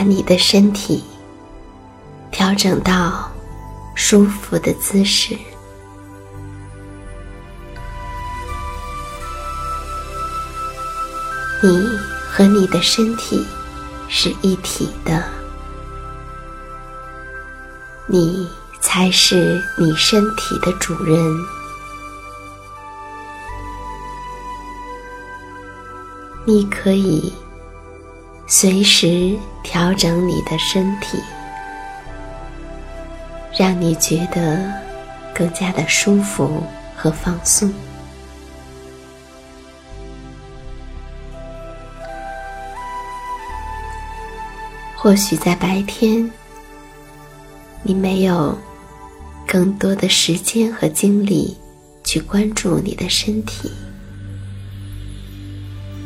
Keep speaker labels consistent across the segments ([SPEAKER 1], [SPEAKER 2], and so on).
[SPEAKER 1] 把你的身体调整到舒服的姿势，你和你的身体是一体的，你才是你身体的主人。你可以。随时调整你的身体，让你觉得更加的舒服和放松。或许在白天，你没有更多的时间和精力去关注你的身体，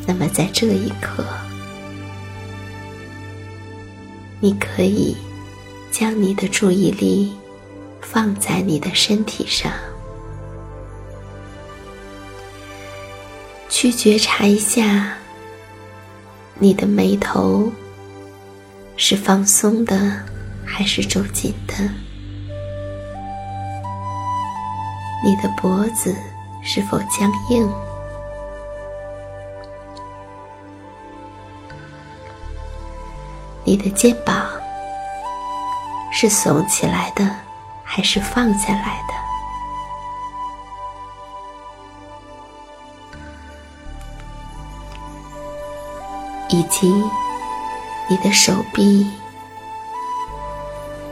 [SPEAKER 1] 那么在这一刻。你可以将你的注意力放在你的身体上，去觉察一下你的眉头是放松的还是皱紧的，你的脖子是否僵硬。你的肩膀是耸起来的，还是放下来的？以及你的手臂、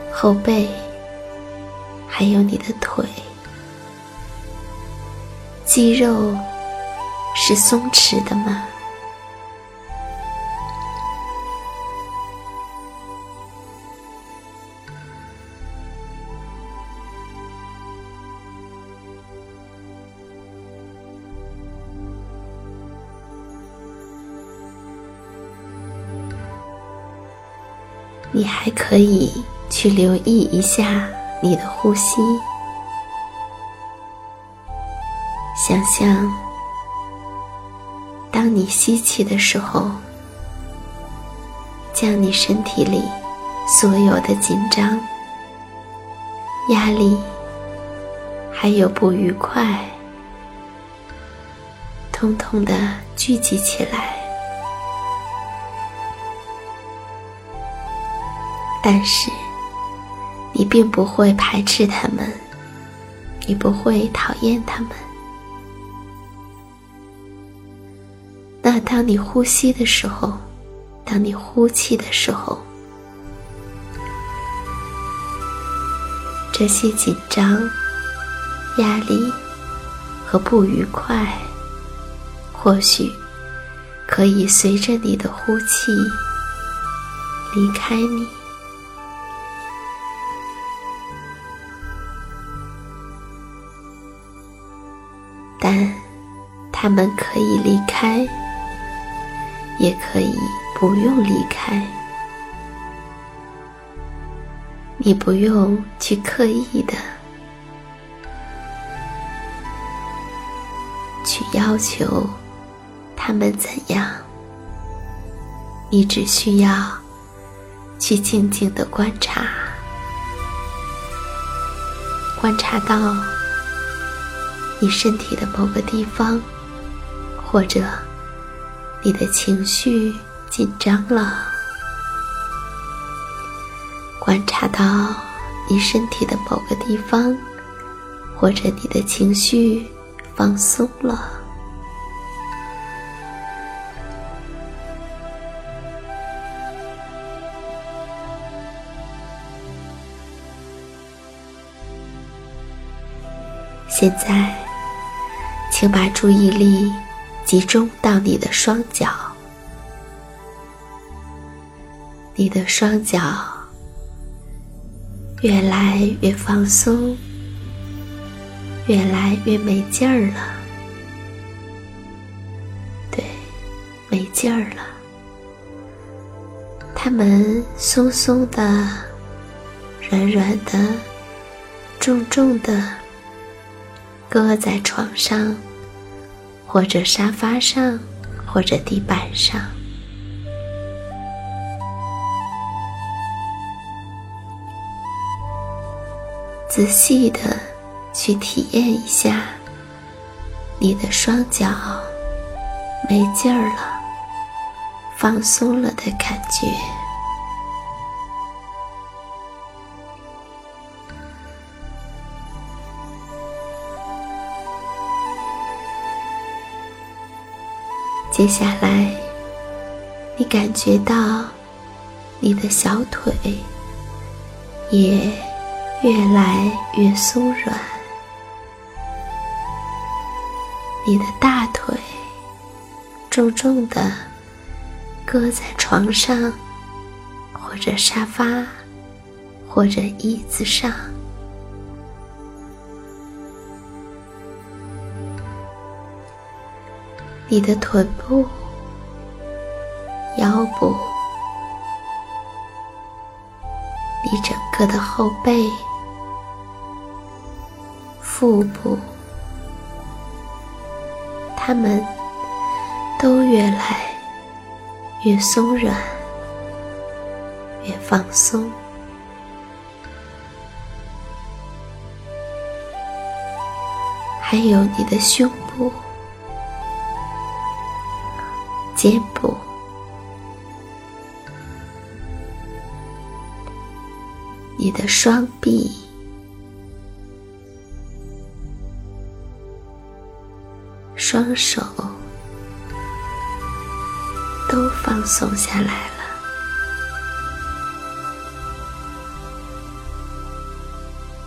[SPEAKER 1] 后背，还有你的腿，肌肉是松弛的吗？你还可以去留意一下你的呼吸，想象，当你吸气的时候，将你身体里所有的紧张压力，还有不愉快，通通的聚集起来。但是，你并不会排斥他们，你不会讨厌他们。那当你呼吸的时候，当你呼气的时候。这些紧张、压力和不愉快，或许可以随着你的呼气离开你，但他们可以离开，也可以不用离开。你不用去刻意的去要求他们怎样，你只需要去静静的观察，观察到你身体的某个地方，或者你的情绪紧张了。观察到你身体的某个地方，或者你的情绪放松了，现在，请把注意力集中到你的双脚，你的双脚。越来越放松，越来越没劲儿了。对，没劲儿了。它们松松的、软软的、重重的，搁在床上，或者沙发上，或者地板上。仔细的去体验一下，你的双脚没劲儿了、放松了的感觉。接下来，你感觉到你的小腿也。越来越松软，你的大腿重重的搁在床上，或者沙发，或者椅子上，你的臀部、腰部，你整个的后背。腹部，它们都越来越松软，越放松。还有你的胸部、肩部、你的双臂。双手都放松下来了，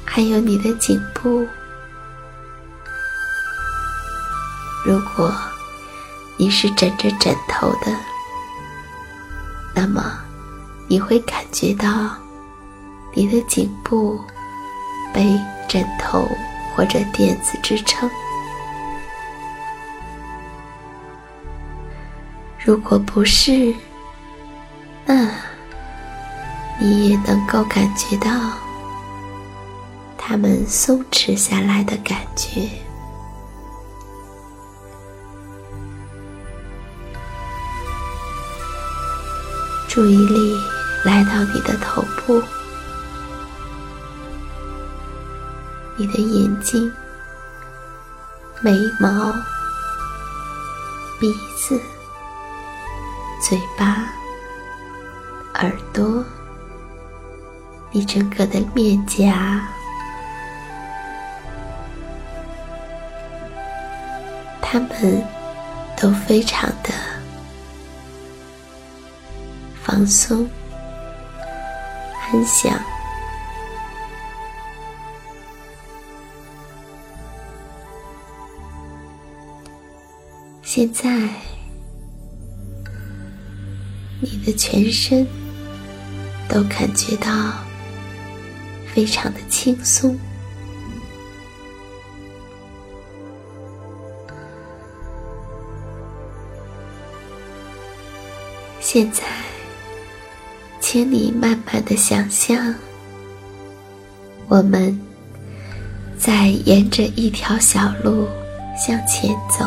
[SPEAKER 1] 还有你的颈部。如果你是枕着枕头的，那么你会感觉到你的颈部被枕头或者垫子支撑。如果不是，那你也能够感觉到它们松弛下来的感觉。注意力来到你的头部，你的眼睛、眉毛、鼻子、嘴巴、耳朵，你整个的面颊，他们都非常的放松、安详。现在，你的全身都感觉到非常的轻松。现在，请你慢慢的想象，我们在沿着一条小路向前走。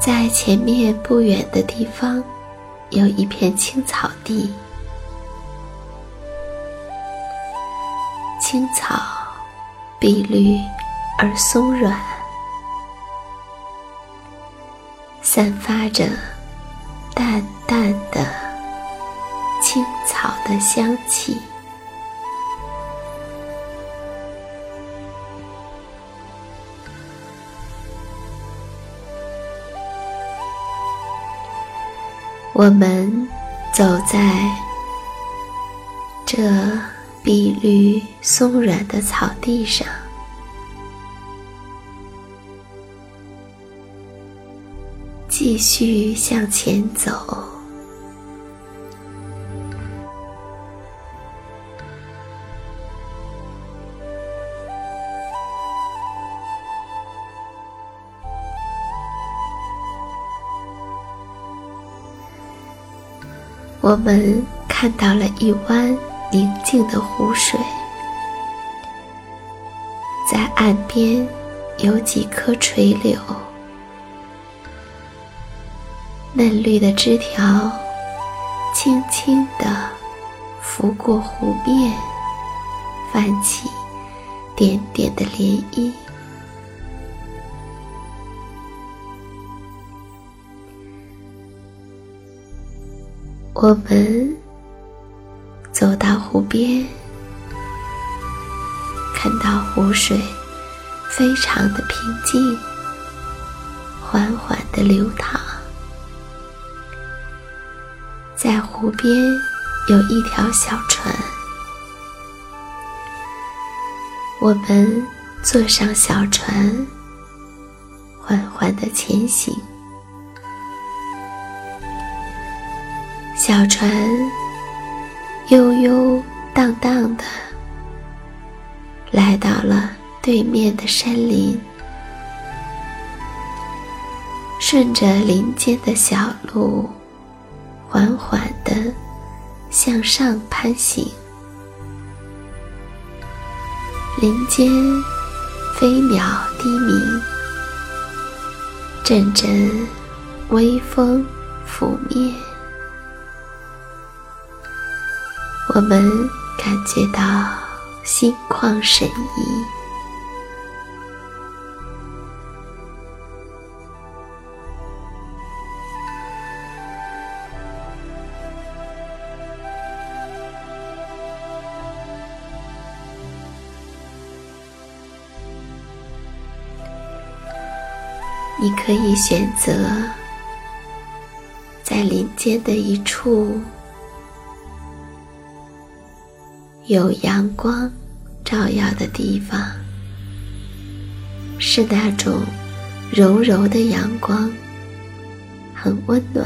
[SPEAKER 1] 在前面不远的地方，有一片青草地。青草碧绿而松软，散发着淡的青草的香气。我们走在这碧绿松软的草地上，继续向前走。我们看到了一湾宁静的湖水，在岸边有几棵垂柳，嫩绿的枝条轻轻地拂过湖面，泛起点点的涟漪。我们走到湖边，看到湖水非常的平静，缓缓的流淌。在湖边有一条小船，我们坐上小船，缓缓的前行。小船悠悠荡荡的来到了对面的山林，顺着林间的小路，缓缓的向上攀行。林间飞鸟低鸣，阵阵微风拂面。我们感觉到心旷神怡。你可以选择在林间的一处。有阳光照耀的地方，是那种柔柔的阳光，很温暖，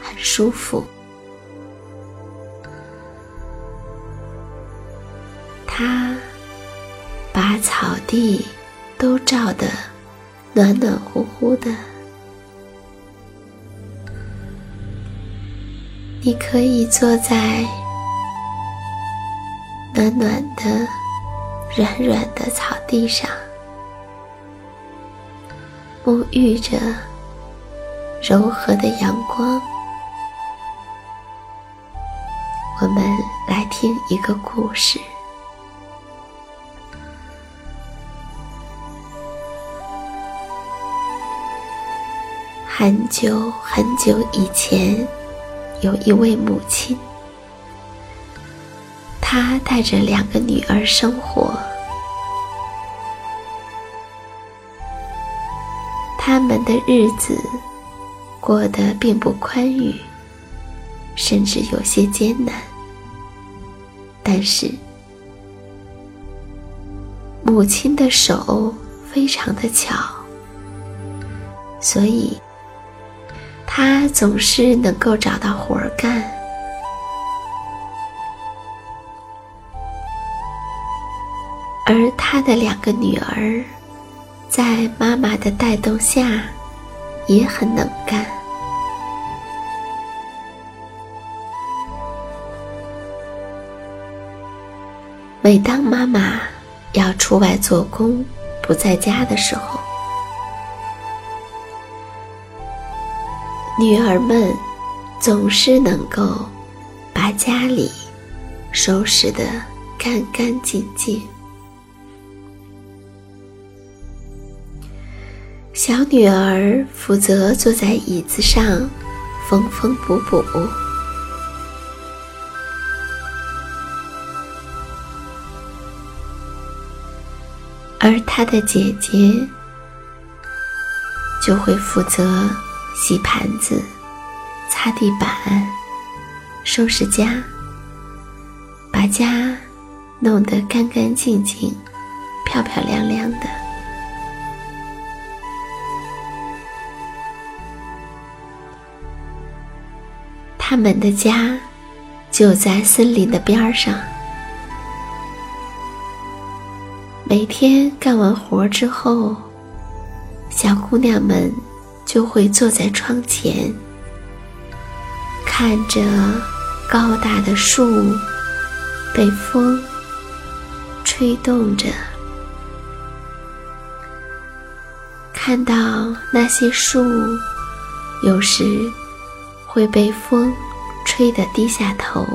[SPEAKER 1] 很舒服。它把草地都照得暖暖乎乎的。你可以坐在。暖暖的、软软的草地上，沐浴着柔和的阳光。我们来听一个故事。很久很久以前，有一位母亲，他带着两个女儿生活，他们的日子过得并不宽裕，甚至有些艰难。但是，母亲的手非常的巧，所以。他总是能够找到活儿干，他的两个女儿，在妈妈的带动下，也很能干。每当妈妈要出外做工，不在家的时候，女儿们总是能够把家里收拾得干干净净。小女儿负责坐在椅子上缝缝补补，而她的姐姐就会负责。洗盘子、擦地板、收拾家，把家弄得干干净净、漂漂亮亮的。他们的家就在森林的边上。每天干完活之后，小姑娘们。就会坐在窗前，看着高大的树被风吹动着，看到那些树有时会被风吹得低下头，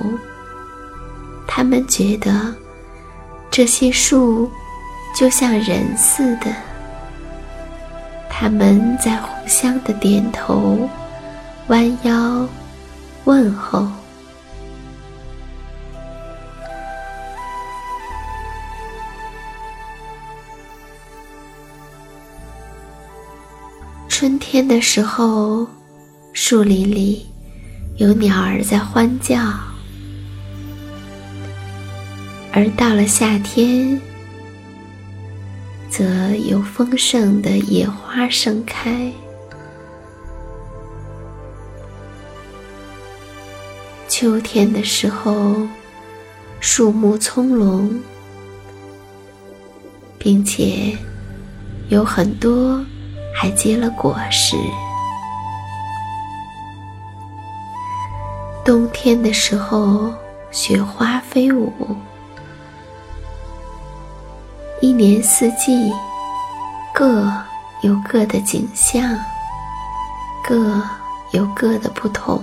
[SPEAKER 1] 他们觉得这些树就像人似的。他们在互相的点头、弯腰、问候。春天的时候，树林里有鸟儿在欢叫；而到了夏天，则有丰盛的野花盛开。秋天的时候，树木葱茏，并且有很多还结了果实。冬天的时候，雪花飞舞。一年四季，各有各的景象，各有各的不同。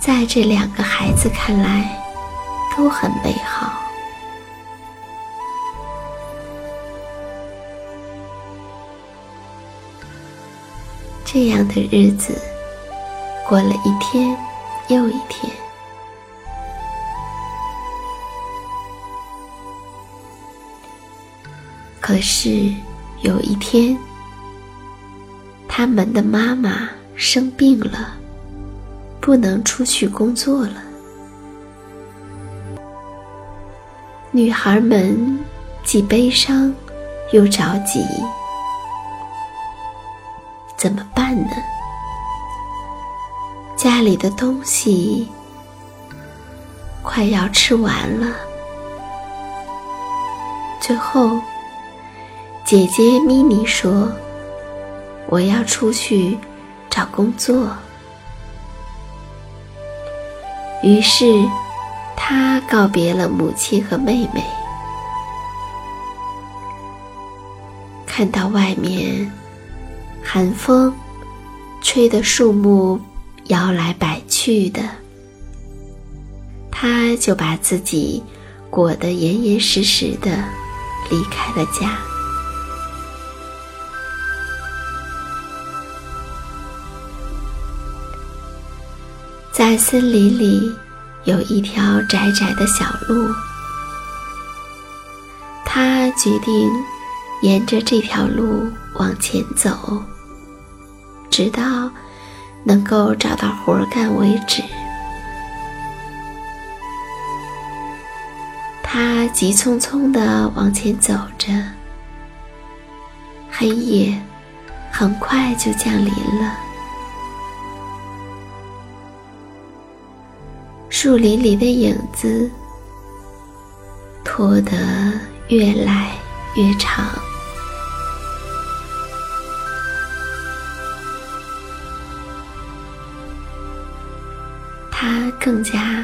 [SPEAKER 1] 在这两个孩子看来，都很美好。这样的日子，过了一天又一天。可是有一天，他们的妈妈生病了，不能出去工作了。女孩们既悲伤又着急，怎么办呢？家里的东西快要吃完了，最后。姐姐咪咪说：“我要出去找工作。”于是，她告别了母亲和妹妹。看到外面寒风吹得树木摇来摆去的，他就把自己裹得严严实实的，离开了家。在森林里有一条窄窄的小路，他决定沿着这条路往前走，直到能够找到活干为止。他急匆匆地往前走着，黑夜很快就降临了。树林里的影子拖得越来越长，更加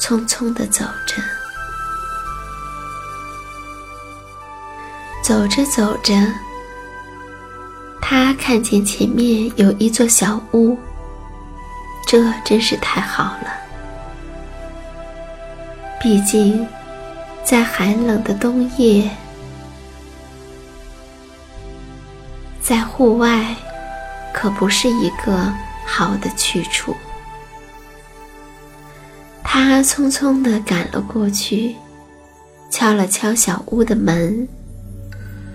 [SPEAKER 1] 匆匆地走着，走着走着，他看见前面有一座小屋，这真是太好了。毕竟，在寒冷的冬夜，在户外可不是一个好的去处。他匆匆地赶了过去，敲了敲小屋的门，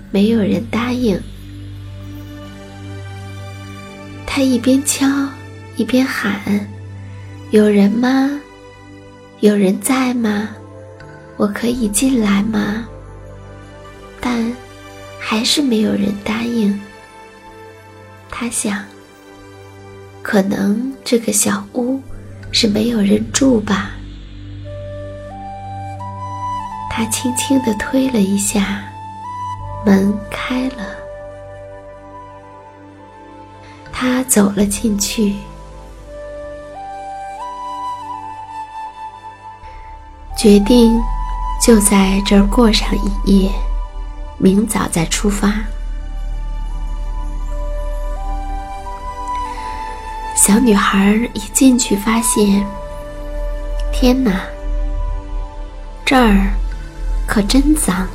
[SPEAKER 1] 没有人答应。他一边敲，一边喊：“有人吗？”有人在吗？我可以进来吗？但还是没有人答应。他想，可能这个小屋是没有人住吧。他轻轻地推了一下，门开了。他走了进去。决定就在这儿过上一夜，明早再出发。小女孩一进去，发现，天哪，这儿可真脏！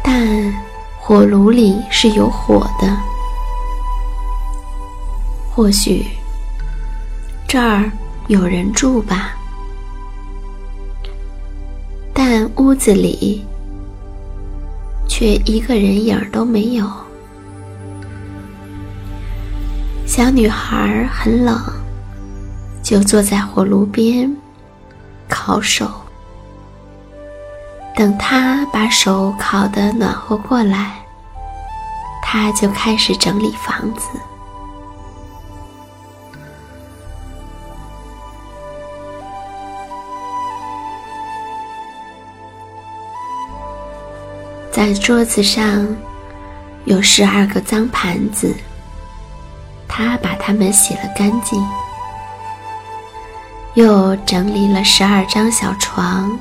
[SPEAKER 1] 但火炉里是有火的，或许这儿。有人住吧，但屋子里却一个人影都没有。小女孩很冷，就坐在火炉边烤手。等她把手烤得暖和过来，她就开始整理房子。在桌子上有十二个脏盘子，他把它们洗了干净，又整理了十二张小床，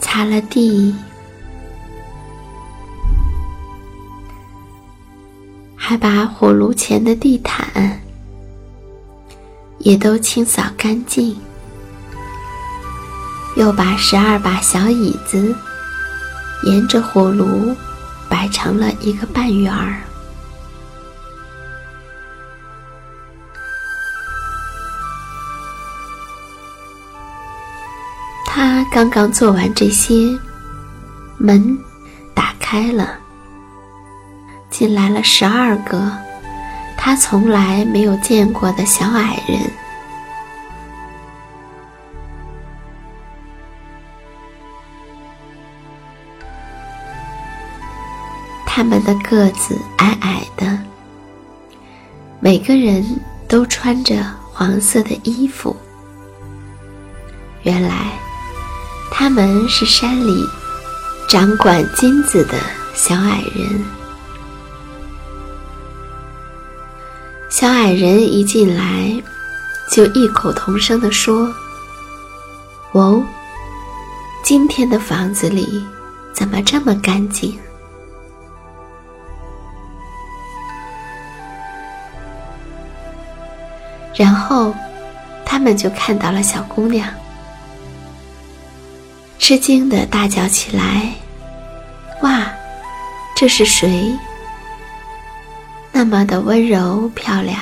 [SPEAKER 1] 擦了地，还把火炉前的地毯也都清扫干净，又把十二把小椅子。沿着火炉摆成了一个半圆儿。刚刚做完这些，门打开了，进来了十二个他从来没有见过的小矮人。他们的个子矮矮的，每个人都穿着黄色的衣服。原来，他们是山里掌管金子的小矮人。小矮人一进来，就异口同声地说：“哦，今天的房子里怎么这么干净？”然后，他们就看到了小姑娘，吃惊的大叫起来：“哇，这是谁？那么的温柔漂亮！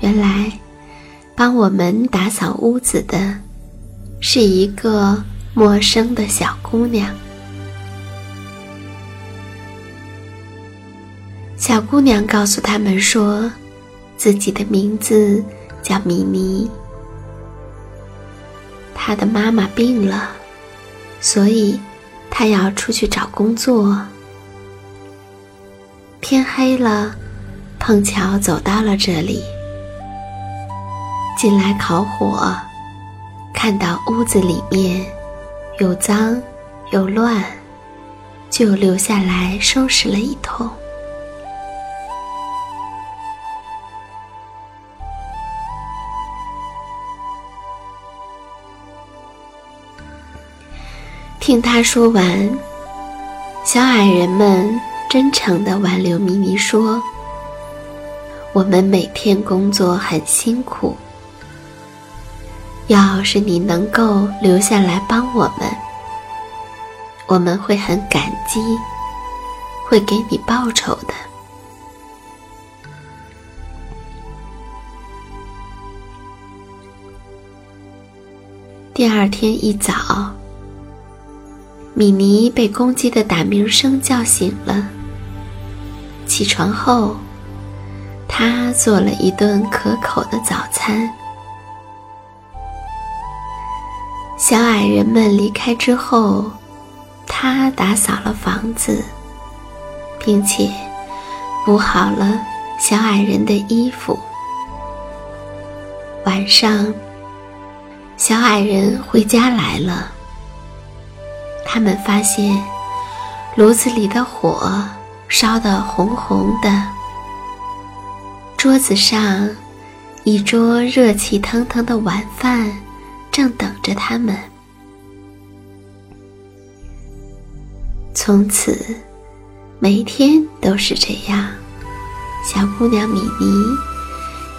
[SPEAKER 1] 原来，帮我们打扫屋子的，是一个陌生的小姑娘。”小姑娘告诉他们说。自己的名字叫米妮，他的妈妈病了，所以他要出去找工作。天黑了，碰巧走到了这里，进来烤火，看到屋子里面又脏又乱，就留下来收拾了一通。听他说完，小矮人们真诚地挽留咪咪说：“我们每天工作很辛苦，要是你能够留下来帮我们，我们会很感激，会给你报酬的。”第二天一早。米妮被公鸡的打鸣声叫醒了。起床后，她做了一顿可口的早餐。小矮人们离开之后，他打扫了房子，并且补好了小矮人的衣服。晚上，小矮人回家来了。他们发现炉子里的火烧得红红的，桌子上一桌热气腾腾的晚饭正等着他们。从此，每天都是这样，小姑娘米妮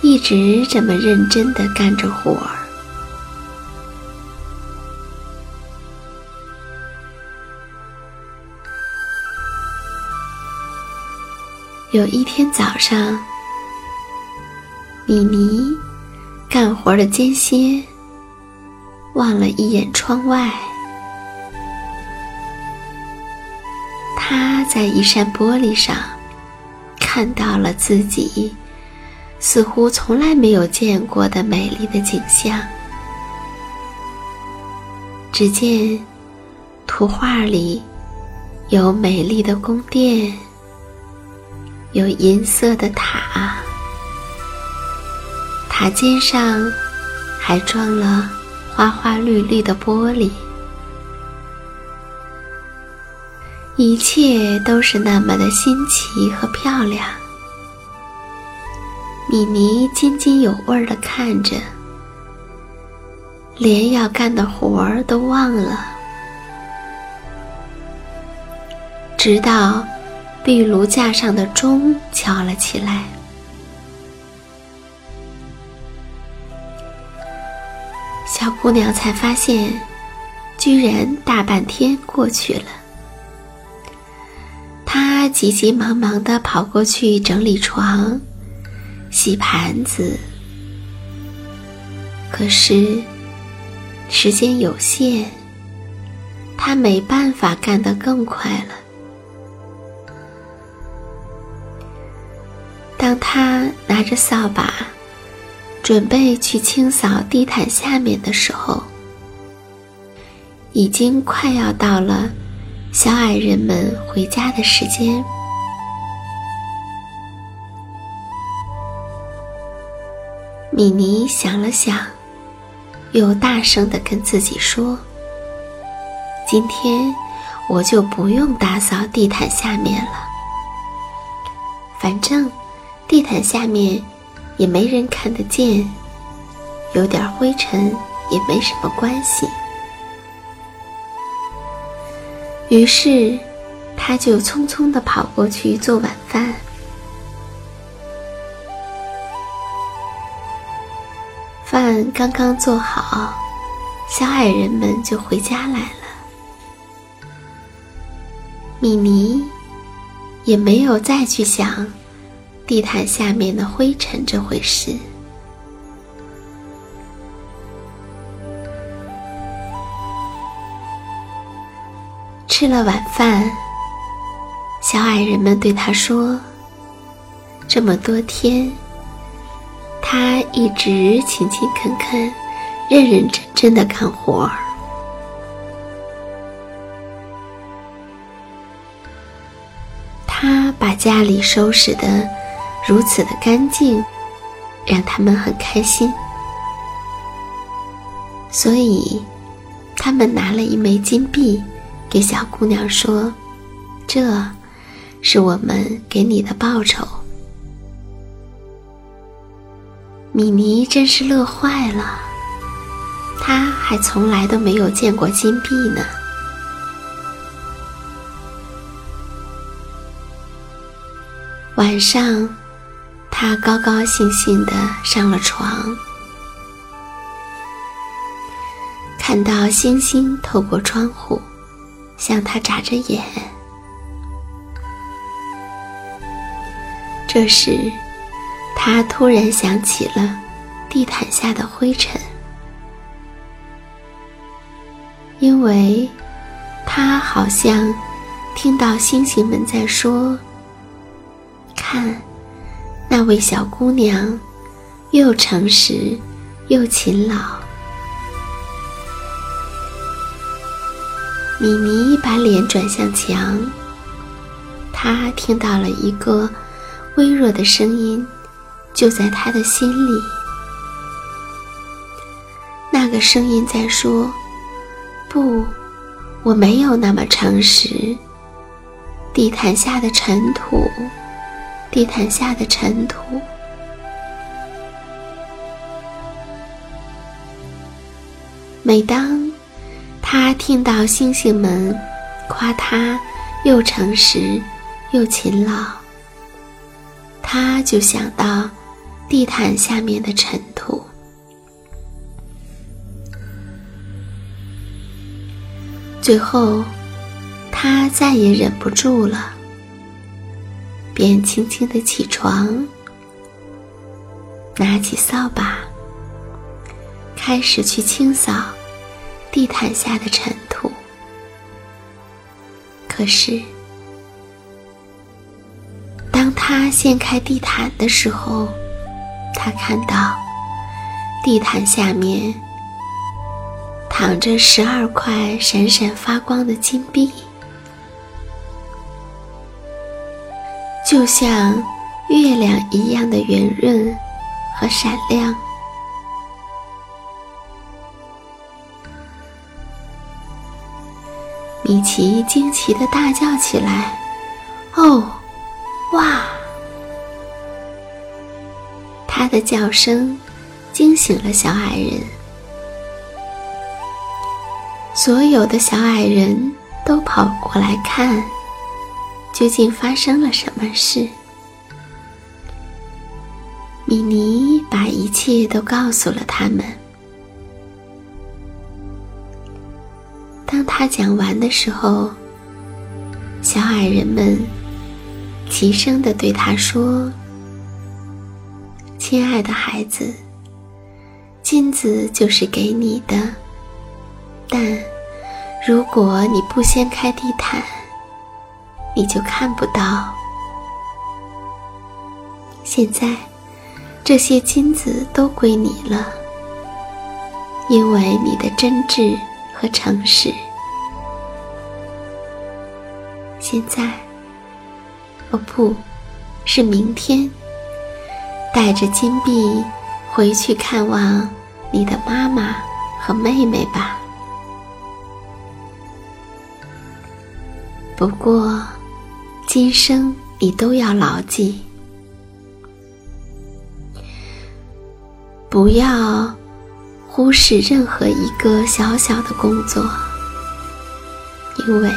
[SPEAKER 1] 一直这么认真地干着活儿。有一天早上，米妮干活的间歇，望了一眼窗外。她在一扇玻璃上看到了自己似乎从来没有见过的美丽的景象。只见图画里有美丽的宫殿。有银色的塔，塔尖上还装了花花绿绿的玻璃，一切都是那么的新奇和漂亮。米妮津津有味地看着，连要干的活儿都忘了，直到。壁炉架上的钟敲了起来，小姑娘才发现，居然大半天过去了。她急急忙忙的跑过去整理床、洗盘子，可是时间有限，她没办法干得更快了。当他拿着扫把，准备去清扫地毯下面的时候，已经快要到了小矮人们回家的时间。米妮想了想，又大声的跟自己说：“今天我就不用打扫地毯下面了，反正……”地毯下面也没人看得见，有点灰尘也没什么关系。于是，他就匆匆地跑过去做晚饭。饭刚刚做好，小矮人们就回家来了。米妮也没有再去想地毯下面的灰尘这回事。吃了晚饭，小矮人们对他说：“这么多天，他一直勤勤恳恳、认认真真的干活儿。他把家里收拾的如此的干净，让他们很开心。所以，他们拿了一枚金币。”给小姑娘说：“这是我们给你的报酬。”米妮真是乐坏了，她还从来都没有见过金币呢。晚上，他高高兴兴的上了床，看到星星透过窗户。向他眨着眼。这时，他突然想起了地毯下的灰尘，因为他好像听到星星们在说：“看，那位小姑娘，又诚实又勤劳。”米妮把脸转向墙，她听到了一个微弱的声音，就在她的心里。那个声音在说：“不，我没有那么诚实。地毯下的尘土，地毯下的尘土。”每当。他听到星星们夸他又诚实又勤劳，他就想到地毯下面的尘土。最后，他再也忍不住了，便轻轻的起床，拿起扫把，开始去清扫。地毯下的尘土。可是，当他掀开地毯的时候，他看到地毯下面躺着十二块闪闪发光的金币，就像月亮一样的圆润和闪亮。米奇惊奇的大叫起来：“哦，哇！”他的叫声惊醒了小矮人。所有的小矮人都跑过来看，究竟发生了什么事。米妮把一切都告诉了他们。当他讲完的时候，小矮人们齐声的对他说：“亲爱的孩子，金子就是给你的，但如果你不掀开地毯，你就看不到。现在，这些金子都归你了，因为你的真挚。”和诚实。现在，哦不，是明天，带着金币回去看望你的妈妈和妹妹吧。不过，今生你都要牢记，不要。忽视任何一个小小的工作，因为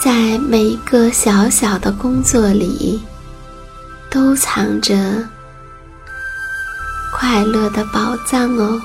[SPEAKER 1] 在每一个小小的工作里，都藏着快乐的宝藏哦。